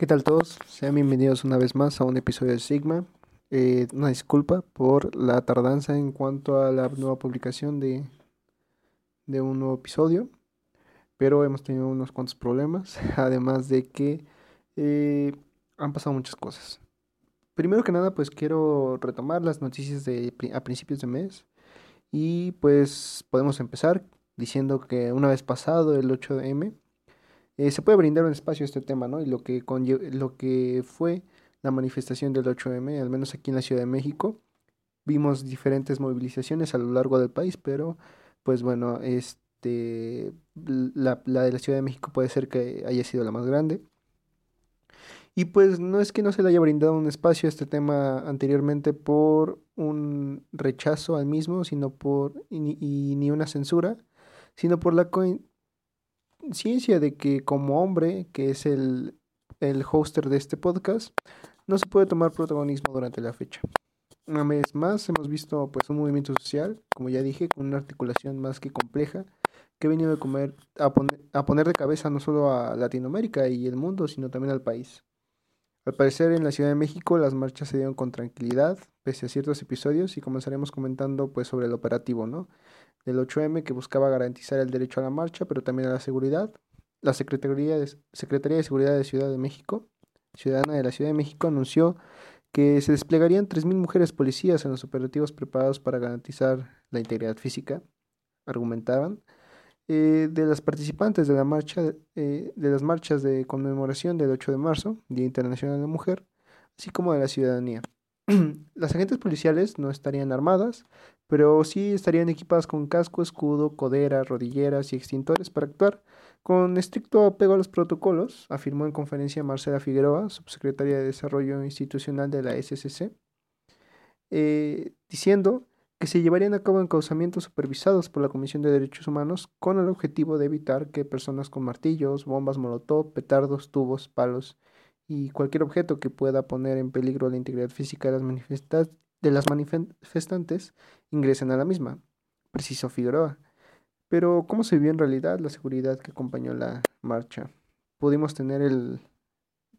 ¿Qué tal todos? Sean bienvenidos una vez más a un episodio de Sigma. Eh, una disculpa por la tardanza en cuanto a la nueva publicación de, de un nuevo episodio, pero hemos tenido unos cuantos problemas, además de que eh, han pasado muchas cosas. Primero que nada, pues quiero retomar las noticias de a principios de mes y pues podemos empezar diciendo que una vez pasado el 8 de M, eh, se puede brindar un espacio a este tema, ¿no? Y lo que, lo que fue la manifestación del 8M, al menos aquí en la Ciudad de México, vimos diferentes movilizaciones a lo largo del país, pero pues bueno, este, la, la de la Ciudad de México puede ser que haya sido la más grande. Y pues no es que no se le haya brindado un espacio a este tema anteriormente por un rechazo al mismo, sino por y, ni una censura, sino por la ciencia de que como hombre, que es el, el hoster de este podcast, no se puede tomar protagonismo durante la fecha. Una vez más hemos visto pues un movimiento social, como ya dije, con una articulación más que compleja, que ha venido a, comer, a, poner, a poner de cabeza no solo a Latinoamérica y el mundo, sino también al país. Al parecer en la Ciudad de México las marchas se dieron con tranquilidad, pese a ciertos episodios, y comenzaremos comentando pues sobre el operativo, ¿no? del 8M que buscaba garantizar el derecho a la marcha, pero también a la seguridad. La Secretaría de, Secretaría de Seguridad de Ciudad de México, ciudadana de la Ciudad de México, anunció que se desplegarían 3.000 mujeres policías en los operativos preparados para garantizar la integridad física, argumentaban, eh, de las participantes de, la marcha, eh, de las marchas de conmemoración del 8 de marzo, Día Internacional de la Mujer, así como de la ciudadanía. Las agentes policiales no estarían armadas, pero sí estarían equipadas con casco, escudo, codera, rodilleras y extintores para actuar con estricto apego a los protocolos, afirmó en conferencia Marcela Figueroa, subsecretaria de Desarrollo Institucional de la SCC, eh, diciendo que se llevarían a cabo encauzamientos supervisados por la Comisión de Derechos Humanos con el objetivo de evitar que personas con martillos, bombas molotov, petardos, tubos, palos y cualquier objeto que pueda poner en peligro la integridad física de las, de las manifestantes ingresen a la misma, precisó Figueroa. Pero, ¿cómo se vio en realidad la seguridad que acompañó la marcha? Pudimos tener el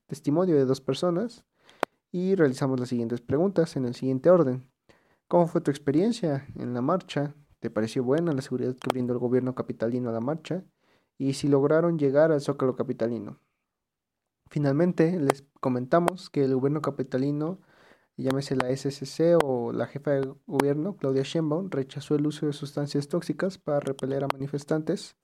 testimonio de dos personas y realizamos las siguientes preguntas en el siguiente orden. ¿Cómo fue tu experiencia en la marcha? ¿Te pareció buena la seguridad que brindó el gobierno capitalino a la marcha? Y si lograron llegar al zócalo capitalino. Finalmente, les comentamos que el gobierno capitalino, llámese la SSC o la jefa de gobierno, Claudia Sheinbaum, rechazó el uso de sustancias tóxicas para repeler a manifestantes.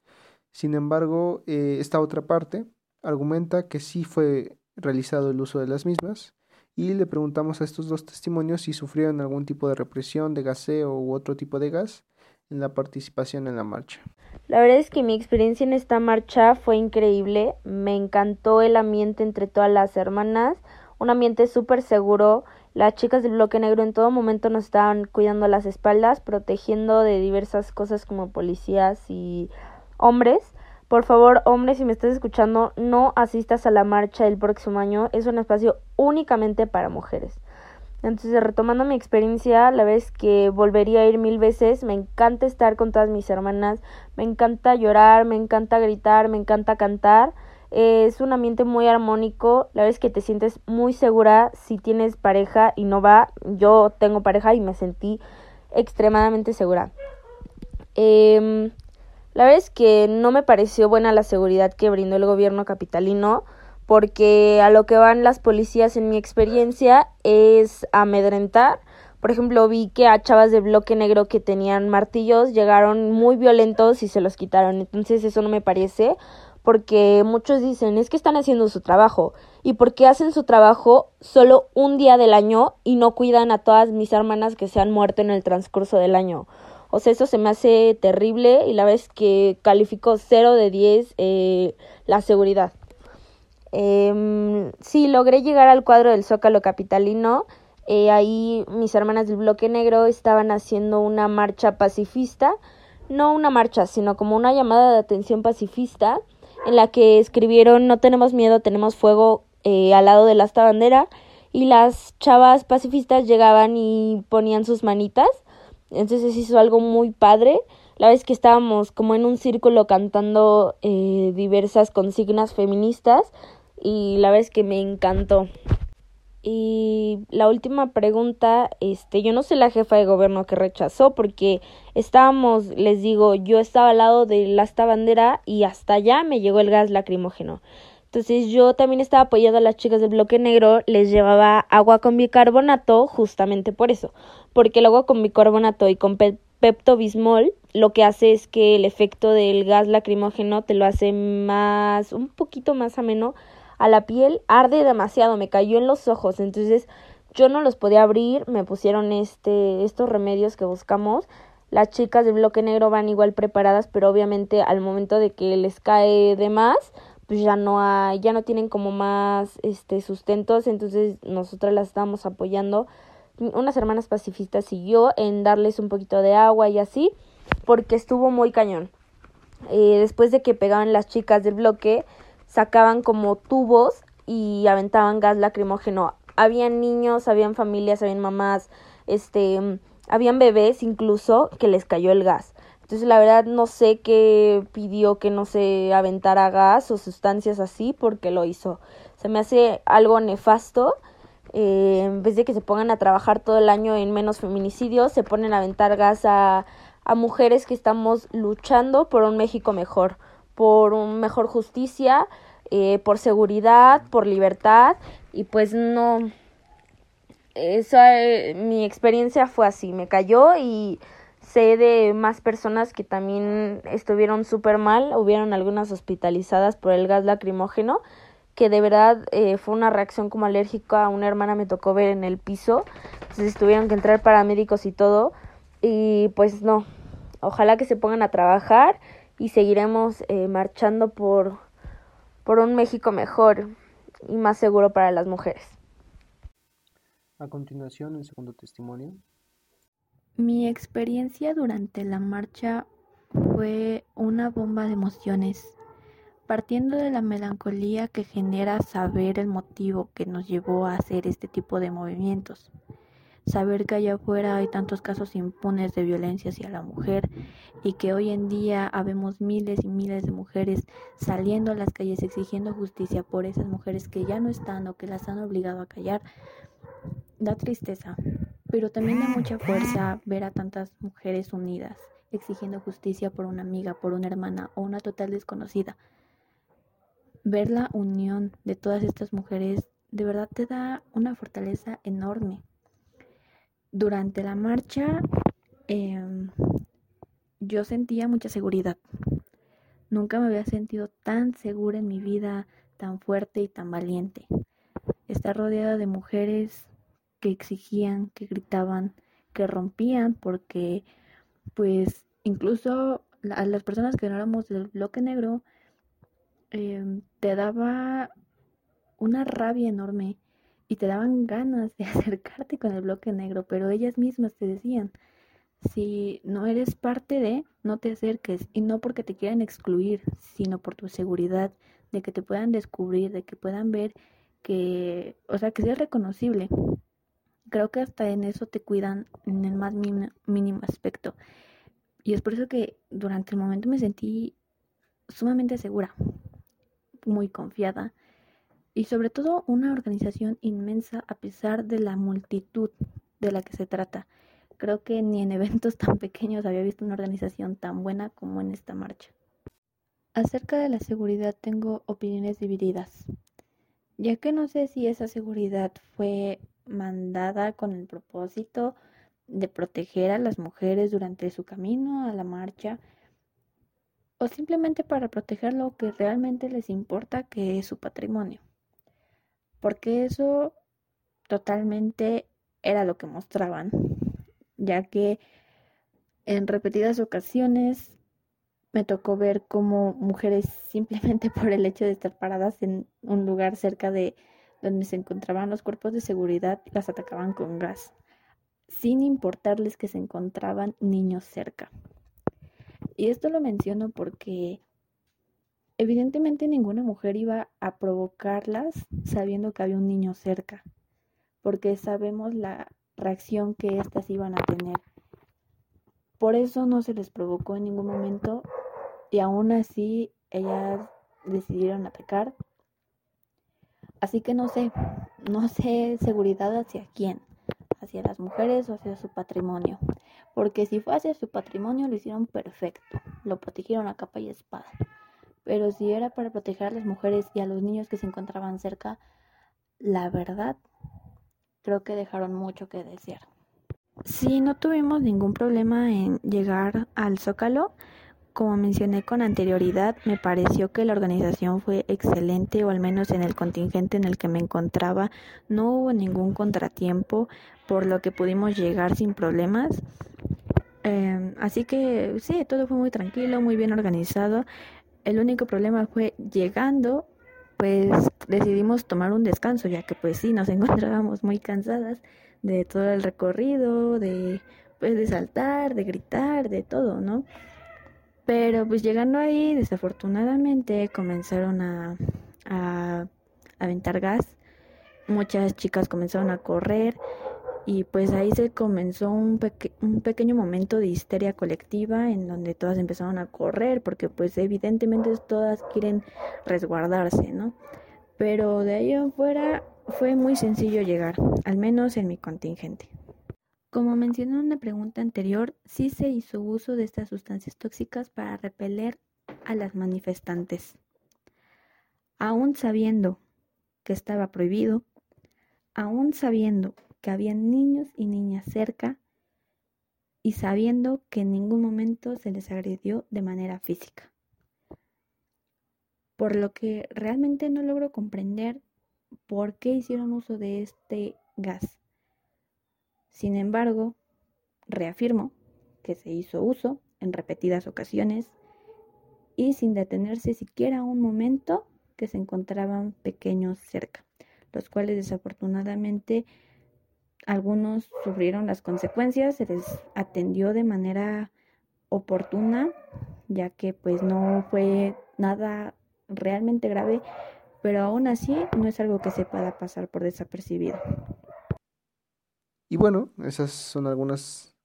Sin embargo, eh, esta otra parte argumenta que sí fue realizado el uso de las mismas y le preguntamos a estos dos testimonios si sufrieron algún tipo de represión de gaseo u otro tipo de gas en la participación en la marcha. La verdad es que mi experiencia en esta marcha fue increíble. Me encantó el ambiente entre todas las hermanas, un ambiente súper seguro. Las chicas del bloque negro en todo momento nos estaban cuidando las espaldas, protegiendo de diversas cosas como policías y hombres. Por favor, hombres, si me estás escuchando, no asistas a la marcha del próximo año. Es un espacio únicamente para mujeres. Entonces, retomando mi experiencia, la vez que volvería a ir mil veces, me encanta estar con todas mis hermanas, me encanta llorar, me encanta gritar, me encanta cantar. es un ambiente muy armónico, la vez que te sientes muy segura si tienes pareja y no va. Yo tengo pareja y me sentí extremadamente segura. Eh, la verdad es que no me pareció buena la seguridad que brindó el gobierno capitalino porque a lo que van las policías en mi experiencia es amedrentar. Por ejemplo, vi que a chavas de bloque negro que tenían martillos llegaron muy violentos y se los quitaron. Entonces eso no me parece porque muchos dicen es que están haciendo su trabajo y porque hacen su trabajo solo un día del año y no cuidan a todas mis hermanas que se han muerto en el transcurso del año. O sea, eso se me hace terrible y la vez que califico 0 de 10 eh, la seguridad. Eh, sí, logré llegar al cuadro del Zócalo Capitalino. Eh, ahí mis hermanas del bloque negro estaban haciendo una marcha pacifista. No una marcha, sino como una llamada de atención pacifista en la que escribieron no tenemos miedo, tenemos fuego eh, al lado de la esta bandera y las chavas pacifistas llegaban y ponían sus manitas. Entonces hizo algo muy padre. La vez que estábamos como en un círculo cantando eh, diversas consignas feministas y la es que me encantó. Y la última pregunta, este, yo no soy la jefa de gobierno que rechazó porque estábamos, les digo, yo estaba al lado de la esta bandera y hasta allá me llegó el gas lacrimógeno. Entonces yo también estaba apoyando a las chicas del bloque negro, les llevaba agua con bicarbonato justamente por eso, porque el agua con bicarbonato y con Pepto Bismol lo que hace es que el efecto del gas lacrimógeno te lo hace más, un poquito más ameno a la piel, arde demasiado, me cayó en los ojos, entonces yo no los podía abrir, me pusieron este, estos remedios que buscamos. Las chicas del bloque negro van igual preparadas, pero obviamente al momento de que les cae de más, pues ya no hay, ya no tienen como más este sustentos, entonces nosotras las estábamos apoyando. Unas hermanas pacifistas y yo en darles un poquito de agua y así, porque estuvo muy cañón. Eh, después de que pegaban las chicas del bloque, sacaban como tubos y aventaban gas lacrimógeno. Habían niños, habían familias, habían mamás, este, habían bebés incluso que les cayó el gas. Entonces la verdad no sé qué pidió que no se aventara gas o sustancias así porque lo hizo. Se me hace algo nefasto. Eh, en vez de que se pongan a trabajar todo el año en menos feminicidios, se ponen a aventar gas a, a mujeres que estamos luchando por un México mejor, por un mejor justicia, eh, por seguridad, por libertad y pues no, esa, eh, mi experiencia fue así, me cayó y sé de más personas que también estuvieron súper mal, hubieron algunas hospitalizadas por el gas lacrimógeno, que de verdad eh, fue una reacción como alérgica, una hermana me tocó ver en el piso, entonces tuvieron que entrar paramédicos y todo, y pues no, ojalá que se pongan a trabajar y seguiremos marchando por por un México mejor y más seguro para las mujeres. A continuación, el segundo testimonio. Mi experiencia durante la marcha fue una bomba de emociones, partiendo de la melancolía que genera saber el motivo que nos llevó a hacer este tipo de movimientos. Saber que allá afuera hay tantos casos impunes de violencia hacia la mujer y que hoy en día habemos miles y miles de mujeres saliendo a las calles exigiendo justicia por esas mujeres que ya no están o que las han obligado a callar, da tristeza, pero también da mucha fuerza ver a tantas mujeres unidas exigiendo justicia por una amiga, por una hermana o una total desconocida. Ver la unión de todas estas mujeres de verdad te da una fortaleza enorme durante la marcha em, yo sentía mucha seguridad. Nunca me había sentido tan segura en mi vida, tan fuerte y tan valiente. Estar rodeada de mujeres que exigían, que gritaban, que rompían, porque pues incluso a las personas que no éramos del bloque negro, em, te daba una rabia enorme y te daban ganas de acercarte con el bloque negro, pero ellas mismas te decían, si no eres parte de, no te acerques, y no porque te quieran excluir, sino por tu seguridad, de que te puedan descubrir, de que puedan ver que, o sea, que seas reconocible. Creo que hasta en eso te cuidan en el más mínimo aspecto. Y es por eso que durante el momento me sentí sumamente segura, muy confiada y sobre todo una organización inmensa a pesar de la multitud de la que se trata. Creo que ni en eventos tan pequeños había visto una organización tan buena como en esta marcha. Acerca de la seguridad tengo opiniones divididas, ya que no sé si esa seguridad fue mandada con el propósito de proteger a las mujeres durante su camino a la marcha o simplemente para proteger lo que realmente les importa, que es su patrimonio. Porque eso totalmente era lo que mostraban, ya que en repetidas ocasiones me tocó ver cómo mujeres simplemente por el hecho de estar paradas en un lugar cerca de donde se encontraban los cuerpos de seguridad las atacaban con gas, sin importarles que se encontraban niños cerca. Y esto lo menciono porque Evidentemente ninguna mujer iba a provocarlas sabiendo que había un niño cerca, porque sabemos la reacción que éstas iban a tener. Por eso no se les provocó en ningún momento y aún así ellas decidieron atacar. Así que no sé, no sé seguridad hacia quién, hacia las mujeres o hacia su patrimonio. Porque si fue hacia su patrimonio lo hicieron perfecto, lo protegieron a capa y espada. Pero si era para proteger a las mujeres y a los niños que se encontraban cerca, la verdad, creo que dejaron mucho que desear. Sí, no tuvimos ningún problema en llegar al Zócalo. Como mencioné con anterioridad, me pareció que la organización fue excelente, o al menos en el contingente en el que me encontraba no hubo ningún contratiempo, por lo que pudimos llegar sin problemas. Em, así que sí, todo fue muy tranquilo, muy bien organizado. El único problema fue llegando, pues decidimos tomar un descanso, ya que pues sí, nos encontrábamos muy cansadas de todo el recorrido, de pues de saltar, de gritar, de todo, ¿no? Pero pues llegando ahí, desafortunadamente comenzaron a, a aventar gas. Muchas chicas comenzaron a correr y pues ahí se comenzó un, un pequeño momento de histeria colectiva en donde todas empezaron a correr porque pues evidentemente todas quieren resguardarse, ¿no? Pero de ahí afuera fue muy sencillo llegar, al menos en mi contingente. Como mencioné en una pregunta anterior, sí se hizo uso de estas sustancias tóxicas para repeler a las manifestantes. Aún sabiendo que estaba prohibido, aún sabiendo que había niños y niñas cerca y sabiendo que en ningún momento se les agredió de manera física. Por lo que realmente no logro comprender por qué hicieron uso de este gas. Sin embargo, reafirmo que se hizo uso en repetidas ocasiones y sin detenerse siquiera un momento que se encontraban pequeños cerca, los cuales desafortunadamente algunos sufrieron las consecuencias, se les atendió de manera oportuna, ya que pues no fue nada realmente grave, pero aún así no es algo que se pueda pasar por desapercibido. Y bueno, esas son algunas,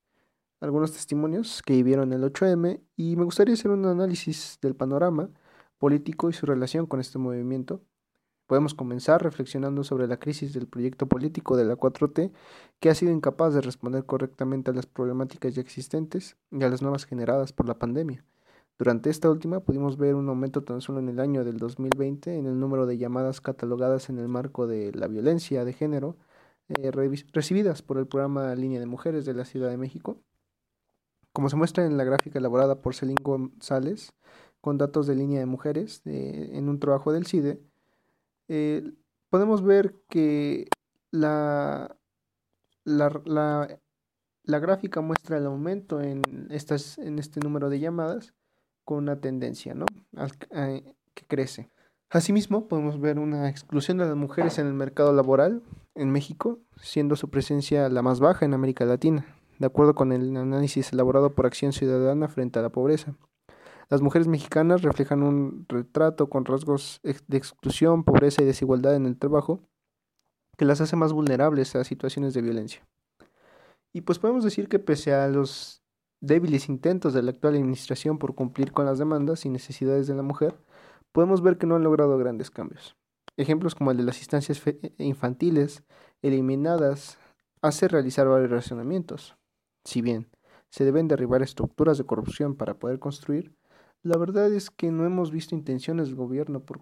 algunos testimonios que vivieron el 8M y me gustaría hacer un análisis del panorama político y su relación con este movimiento. Podemos comenzar reflexionando sobre la crisis del proyecto político de la 4T, que ha sido incapaz de responder correctamente a las problemáticas ya existentes y a las nuevas generadas por la pandemia. Durante esta última pudimos ver un aumento tan solo en el año del 2020 en el número de llamadas catalogadas en el marco de la violencia de género, eh, recibidas por el programa Línea de Mujeres de la Ciudad de México. Como se muestra en la gráfica elaborada por Celín González, con datos de línea de mujeres en un trabajo del CIDE, eh, podemos ver que la, la, gráfica muestra el aumento en, estas, en este número de llamadas con una tendencia ¿no? que crece. Asimismo, podemos ver una exclusión de las mujeres en el mercado laboral en México, siendo su presencia la más baja en América Latina, de acuerdo con el análisis elaborado por Acción Ciudadana frente a la pobreza. Las mujeres mexicanas reflejan un retrato con rasgos de exclusión, pobreza y desigualdad en el trabajo que las hace más vulnerables a situaciones de violencia. Y pues podemos decir que pese a los débiles intentos de la actual administración por cumplir con las demandas y necesidades de la mujer, podemos ver que no han logrado grandes cambios. Ejemplos como el de las instancias infantiles eliminadas hace realizar varios razonamientos. Si bien se deben derribar estructuras de corrupción para poder construir, la verdad es que no hemos visto intenciones del gobierno por,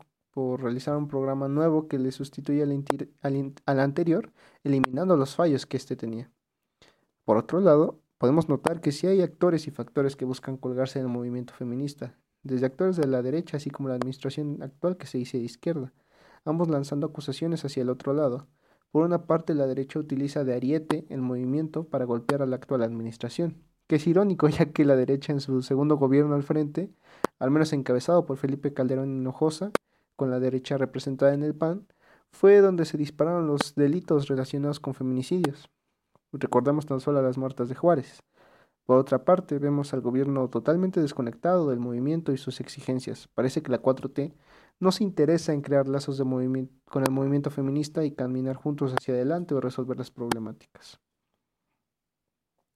realizar un programa nuevo que le sustituya al, al anterior, eliminando los fallos que éste tenía. Por otro lado, podemos notar que sí hay actores y factores que buscan colgarse del movimiento feminista, desde actores de la derecha así como la administración actual que se dice de izquierda, ambos lanzando acusaciones hacia el otro lado. Por una parte, la derecha utiliza de ariete el movimiento para golpear a la actual administración, que es irónico ya que la derecha en su segundo gobierno al frente, al menos encabezado por Felipe Calderón Hinojosa, con la derecha representada en el PAN, fue donde se dispararon los delitos relacionados con feminicidios. Recordamos tan solo a las muertas de Juárez. Por otra parte, vemos al gobierno totalmente desconectado del movimiento y sus exigencias. Parece que la 4T no se interesa en crear lazos con el movimiento feminista y caminar juntos hacia adelante o resolver las problemáticas.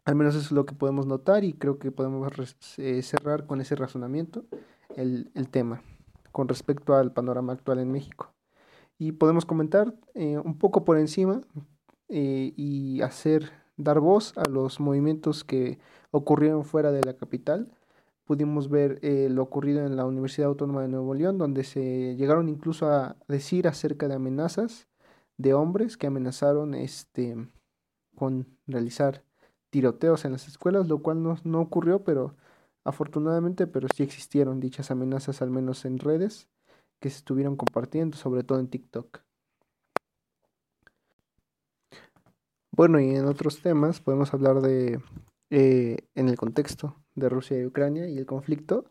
Al menos es lo que podemos notar y creo que podemos eh, cerrar con ese razonamiento el, el tema con respecto al panorama actual en México. Y podemos comentar eh, un poco por encima eh, y hacer, dar voz a los movimientos que ocurrieron fuera de la capital. Pudimos ver eh, lo ocurrido en la Universidad Autónoma de Nuevo León, donde se llegaron incluso a decir acerca de amenazas de hombres que amenazaron este, con realizar tiroteos en las escuelas, lo cual no, no ocurrió, pero afortunadamente, pero sí existieron dichas amenazas, al menos en redes, que se estuvieron compartiendo, sobre todo en TikTok. Bueno, y en otros temas podemos hablar de, eh, en el contexto de Rusia y Ucrania y el conflicto,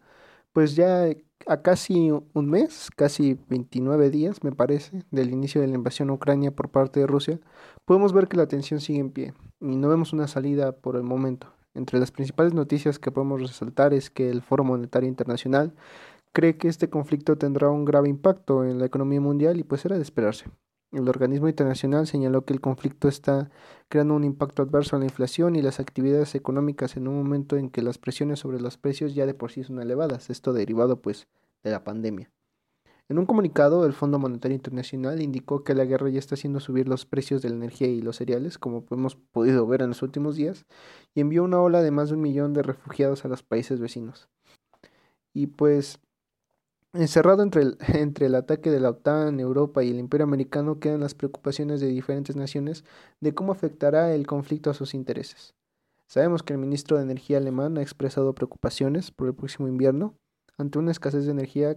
pues ya a casi un mes, casi 29 días, me parece, del inicio de la invasión a Ucrania por parte de Rusia, podemos ver que la tensión sigue en pie y no vemos una salida por el momento. Entre las principales noticias que podemos resaltar es que el Foro Monetario Internacional cree que este conflicto tendrá un grave impacto en la economía mundial y pues era de esperarse. El organismo internacional señaló que el conflicto está creando un impacto adverso en la inflación y las actividades económicas en un momento en que las presiones sobre los precios ya de por sí son elevadas, esto derivado pues de la pandemia. En un comunicado, el Fondo Monetario Internacional indicó que la guerra ya está haciendo subir los precios de la energía y los cereales, como hemos podido ver en los últimos días, y envió una ola de más de un millón de refugiados a los países vecinos. Y pues Encerrado entre el, ataque de la OTAN, Europa y el Imperio Americano quedan las preocupaciones de diferentes naciones de cómo afectará el conflicto a sus intereses. Sabemos que el ministro de Energía alemán ha expresado preocupaciones por el próximo invierno ante una escasez de energía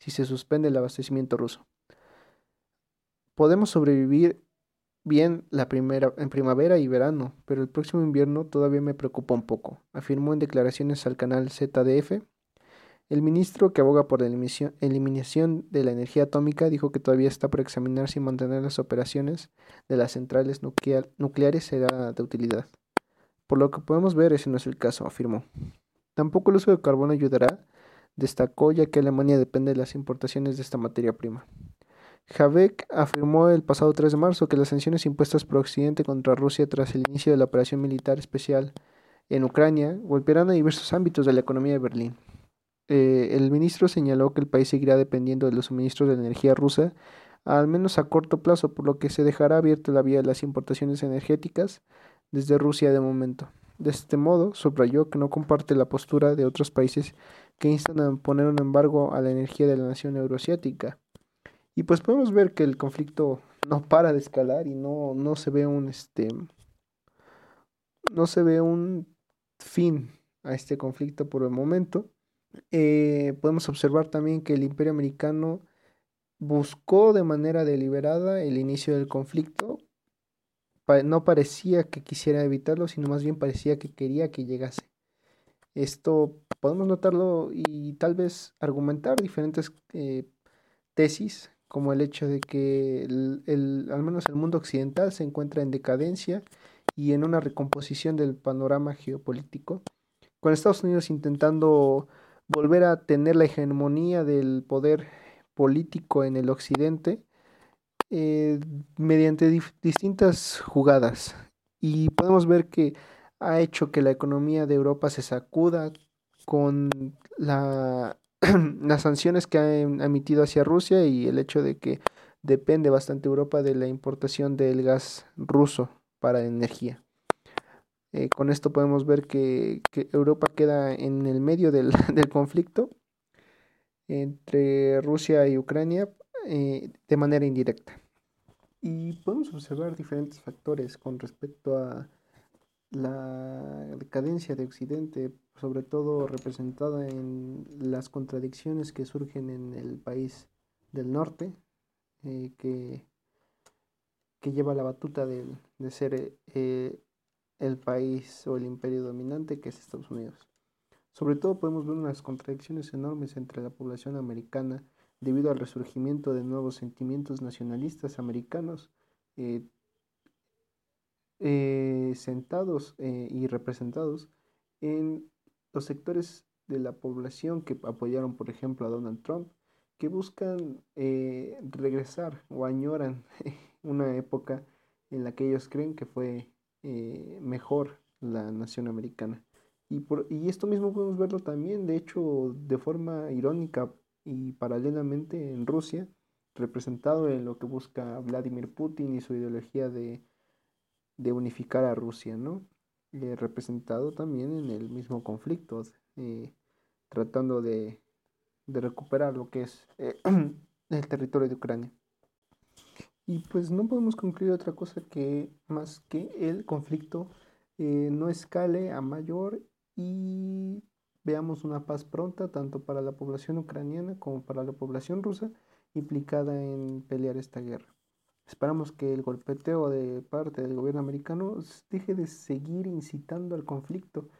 si se suspende el abastecimiento ruso. Podemos sobrevivir bien la primera, en primavera y verano, pero el próximo invierno todavía me preocupa un poco, afirmó en declaraciones al canal ZDF el ministro que aboga por la eliminación de la energía atómica dijo que todavía está por examinar si mantener las operaciones de las centrales nucleares será de utilidad. Por lo que podemos ver, ese no es el caso, afirmó. Tampoco el uso de carbón ayudará, destacó, ya que Alemania depende de las importaciones de esta materia prima. Habeck afirmó el pasado 3 de marzo que las sanciones impuestas por Occidente contra Rusia tras el inicio de la operación militar especial en Ucrania golpearán a diversos ámbitos de la economía de Berlín. Eh, el ministro señaló que el país seguirá dependiendo de los suministros de energía rusa, al menos a corto plazo, por lo que se dejará abierta la vía de las importaciones energéticas desde Rusia de momento. De este modo, subrayó que no comparte la postura de otros países que instan a poner un embargo a la energía de la nación euroasiática. Y pues podemos ver que el conflicto no para de escalar y no, no se ve un este no se ve un fin a este conflicto por el momento. Eh, podemos observar también que el imperio americano buscó de manera deliberada el inicio del conflicto. no parecía que quisiera evitarlo, sino más bien parecía que quería que llegase. Esto podemos notarlo y tal vez argumentar diferentes eh, tesis, como el hecho de que el, al menos el mundo occidental se encuentra en decadencia y en una recomposición del panorama geopolítico, con Estados Unidos intentando volver a tener la hegemonía del poder político en el occidente eh, mediante distintas jugadas. Y podemos ver que ha hecho que la economía de Europa se sacuda con la, las sanciones que ha em, emitido hacia Rusia y el hecho de que depende bastante Europa de la importación del gas ruso para energía. Eh, con esto podemos ver que, Europa queda en el medio del, conflicto entre Rusia y Ucrania eh, de manera indirecta. Y podemos observar diferentes factores con respecto a la decadencia de Occidente, sobre todo representada en las contradicciones que surgen en el país del norte, eh, que, que lleva la batuta de, de ser el país o el imperio dominante que es Estados Unidos. Sobre todo podemos ver unas contradicciones enormes entre la población americana debido al resurgimiento de nuevos sentimientos nacionalistas americanos eh, eh, sentados eh, y representados en los sectores de la población que apoyaron, por ejemplo, a Donald Trump, que buscan regresar o añoran una época en la que ellos creen que fue eh, mejor la nación americana. Y, por, y esto mismo podemos verlo también, de hecho, de forma irónica y paralelamente en Rusia, representado en lo que busca Vladimir Putin y su ideología de, de unificar a Rusia, ¿no? Eh, representado también en el mismo conflicto, eh, tratando de, de, recuperar lo que es el territorio de Ucrania. Y pues no podemos concluir otra cosa que más que el conflicto no escale a mayor y veamos una paz pronta tanto para la población ucraniana como para la población rusa implicada en pelear esta guerra. Esperamos que el golpeteo de parte del gobierno americano deje de seguir incitando al conflicto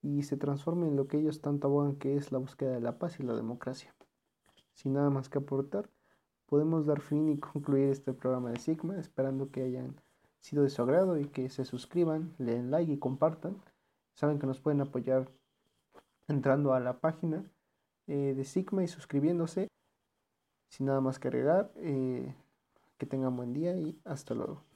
y se transforme en lo que ellos tanto abogan que es la búsqueda de la paz y la democracia. Sin nada más que aportar, podemos dar fin y concluir este programa de Sigma, esperando que hayan sido de su agrado y que se suscriban, le den like y compartan. Saben que nos pueden apoyar entrando a la página eh, de Sigma y suscribiéndose. Sin nada más que agregar, eh, que tengan buen día y hasta luego.